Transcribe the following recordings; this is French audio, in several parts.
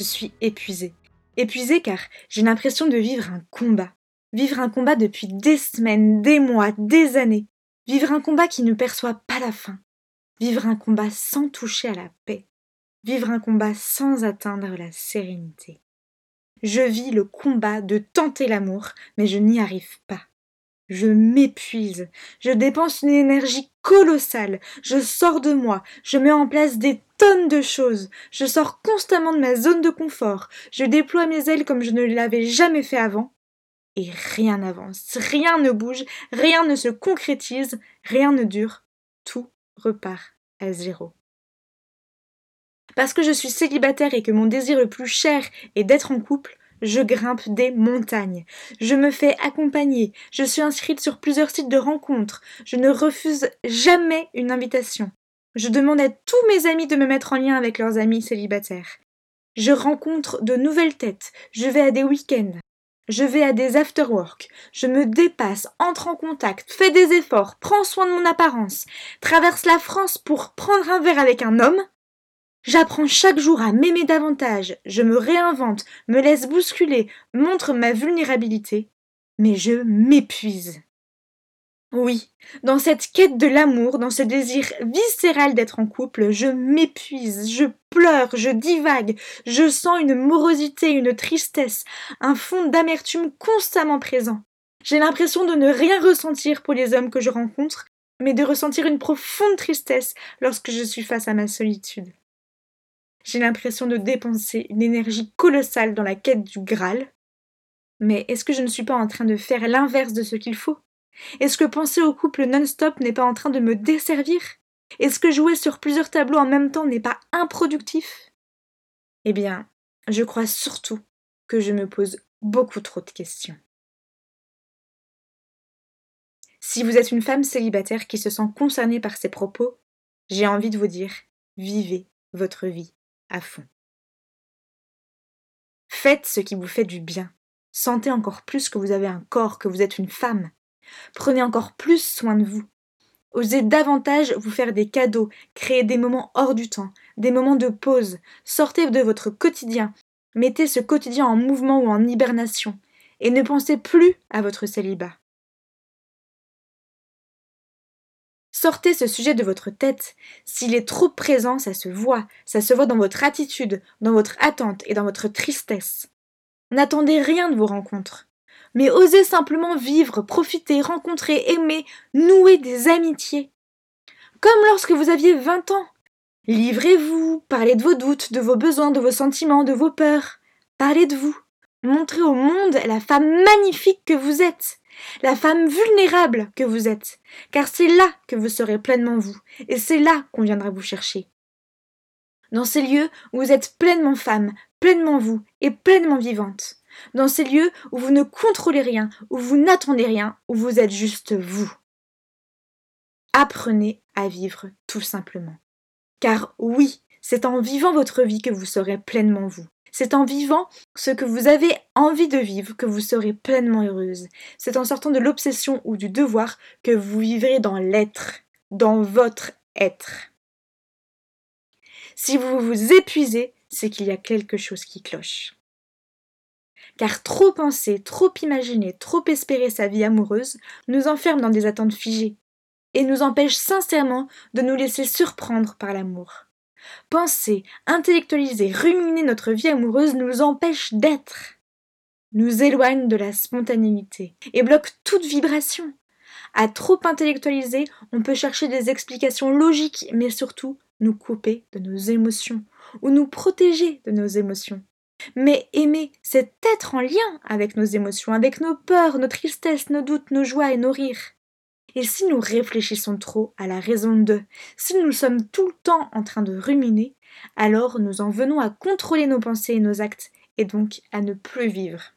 Je suis épuisée. Épuisée car j'ai l'impression de vivre un combat. Vivre un combat depuis des semaines, des mois, des années. Vivre un combat qui ne perçoit pas la fin. Vivre un combat sans toucher à la paix. Vivre un combat sans atteindre la sérénité. Je vis le combat de tenter l'amour, mais je n'y arrive pas. Je m'épuise, je dépense une énergie colossale, je sors de moi, je mets en place des tonnes de choses, je sors constamment de ma zone de confort, je déploie mes ailes comme je ne l'avais jamais fait avant, et rien n'avance, rien ne bouge, rien ne se concrétise, rien ne dure, tout repart à zéro. Parce que je suis célibataire et que mon désir le plus cher est d'être en couple, je grimpe des montagnes. Je me fais accompagner. Je suis inscrite sur plusieurs sites de rencontres. Je ne refuse jamais une invitation. Je demande à tous mes amis de me mettre en lien avec leurs amis célibataires. Je rencontre de nouvelles têtes. Je vais à des week-ends. Je vais à des after-work. Je me dépasse, entre en contact, fais des efforts, prends soin de mon apparence, traverse la France pour prendre un verre avec un homme, J'apprends chaque jour à m'aimer davantage, je me réinvente, me laisse bousculer, montre ma vulnérabilité, mais je m'épuise. Oui, dans cette quête de l'amour, dans ce désir viscéral d'être en couple, je m'épuise, je pleure, je divague, je sens une morosité, une tristesse, un fond d'amertume constamment présent. J'ai l'impression de ne rien ressentir pour les hommes que je rencontre, mais de ressentir une profonde tristesse lorsque je suis face à ma solitude. J'ai l'impression de dépenser une énergie colossale dans la quête du Graal. Mais est-ce que je ne suis pas en train de faire l'inverse de ce qu'il faut? Est-ce que penser au couple non-stop n'est pas en train de me desservir? Est-ce que jouer sur plusieurs tableaux en même temps n'est pas improductif? Eh bien, je crois surtout que je me pose beaucoup trop de questions. Si vous êtes une femme célibataire qui se sent concernée par ces propos, j'ai envie de vous dire, vivez votre vie à fond. Faites ce qui vous fait du bien. Sentez encore plus que vous avez un corps, que vous êtes une femme. Prenez encore plus soin de vous. Osez davantage vous faire des cadeaux, créer des moments hors du temps, des moments de pause. Sortez de votre quotidien. Mettez ce quotidien en mouvement ou en hibernation. Et ne pensez plus à votre célibat. Sortez ce sujet de votre tête. S'il est trop présent, ça se voit. Ça se voit dans votre attitude, dans votre attente et dans votre tristesse. N'attendez rien de vos rencontres. Mais osez simplement vivre, profiter, rencontrer, aimer, nouer des amitiés. Comme lorsque vous aviez 20 ans. Livrez-vous, parlez de vos doutes, de vos besoins, de vos sentiments, de vos peurs. Parlez de vous. Montrez au monde la femme magnifique que vous êtes la femme vulnérable que vous êtes, car c'est là que vous serez pleinement vous, et c'est là qu'on viendra vous chercher. Dans ces lieux où vous êtes pleinement femme, pleinement vous, et pleinement vivante. Dans ces lieux où vous ne contrôlez rien, où vous n'attendez rien, où vous êtes juste vous. Apprenez à vivre tout simplement. Car oui, c'est en vivant votre vie que vous serez pleinement vous. C'est en vivant ce que vous avez envie de vivre que vous serez pleinement heureuse. C'est en sortant de l'obsession ou du devoir que vous vivrez dans l'être, dans votre être. Si vous vous épuisez, c'est qu'il y a quelque chose qui cloche. Car trop penser, trop imaginer, trop espérer sa vie amoureuse nous enferme dans des attentes figées et nous empêche sincèrement de nous laisser surprendre par l'amour. Penser, intellectualiser, ruminer notre vie amoureuse nous empêche d'être, nous éloigne de la spontanéité et bloque toute vibration. À trop intellectualiser, on peut chercher des explications logiques, mais surtout nous couper de nos émotions ou nous protéger de nos émotions. Mais aimer, c'est être en lien avec nos émotions, avec nos peurs, nos tristesses, nos doutes, nos joies et nos rires. Et si nous réfléchissons trop à la raison de, si nous sommes tout le temps en train de ruminer, alors nous en venons à contrôler nos pensées et nos actes, et donc à ne plus vivre.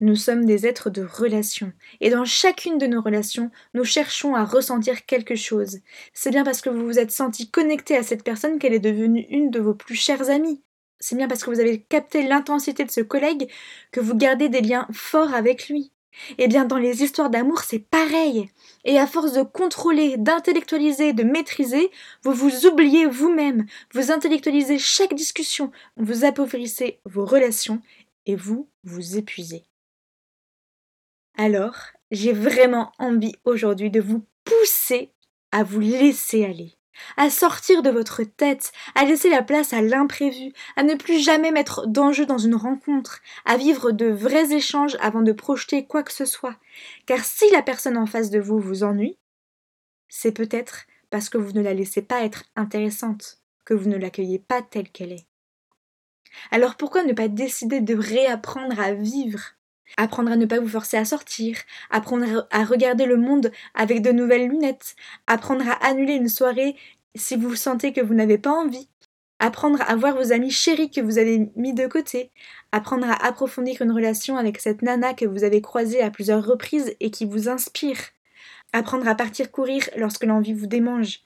Nous sommes des êtres de relation, et dans chacune de nos relations, nous cherchons à ressentir quelque chose. C'est bien parce que vous vous êtes senti connecté à cette personne qu'elle est devenue une de vos plus chères amies. C'est bien parce que vous avez capté l'intensité de ce collègue que vous gardez des liens forts avec lui. Eh bien, dans les histoires d'amour, c'est pareil. Et à force de contrôler, d'intellectualiser, de maîtriser, vous vous oubliez vous-même, vous intellectualisez chaque discussion, vous appauvrissez vos relations et vous vous épuisez. Alors, j'ai vraiment envie aujourd'hui de vous pousser à vous laisser aller, à sortir de votre tête, à laisser la place à l'imprévu, à ne plus jamais mettre d'enjeu dans une rencontre, à vivre de vrais échanges avant de projeter quoi que ce soit. Car si la personne en face de vous vous ennuie, c'est peut-être parce que vous ne la laissez pas être intéressante, que vous ne l'accueillez pas telle qu'elle est. Alors pourquoi ne pas décider de réapprendre à vivre Apprendre à ne pas vous forcer à sortir, apprendre à regarder le monde avec de nouvelles lunettes, apprendre à annuler une soirée si vous sentez que vous n'avez pas envie, apprendre à voir vos amis chéris que vous avez mis de côté, apprendre à approfondir une relation avec cette nana que vous avez croisée à plusieurs reprises et qui vous inspire, apprendre à partir courir lorsque l'envie vous démange,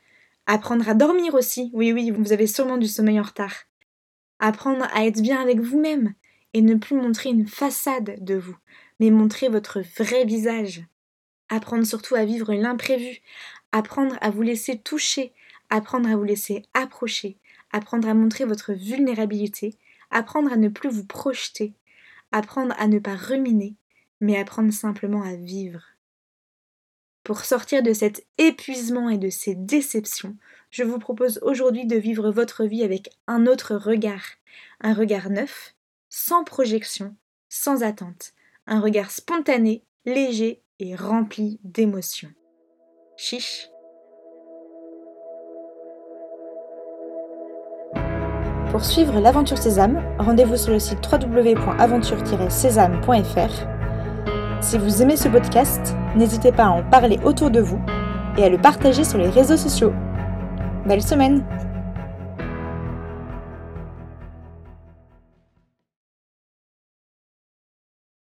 apprendre à dormir aussi, oui oui, vous avez sûrement du sommeil en retard, apprendre à être bien avec vous-même, et ne plus montrer une façade de vous, mais montrer votre vrai visage. Apprendre surtout à vivre l'imprévu, apprendre à vous laisser toucher, apprendre à vous laisser approcher, apprendre à montrer votre vulnérabilité, apprendre à ne plus vous projeter, apprendre à ne pas ruminer, mais apprendre simplement à vivre. Pour sortir de cet épuisement et de ces déceptions, je vous propose aujourd'hui de vivre votre vie avec un autre regard, un regard neuf, sans projection, sans attente, un regard spontané, léger et rempli d'émotions. Chiche Pour suivre l'aventure Sésame, rendez-vous sur le site www.aventure-sésame.fr. Si vous aimez ce podcast, n'hésitez pas à en parler autour de vous et à le partager sur les réseaux sociaux. Belle semaine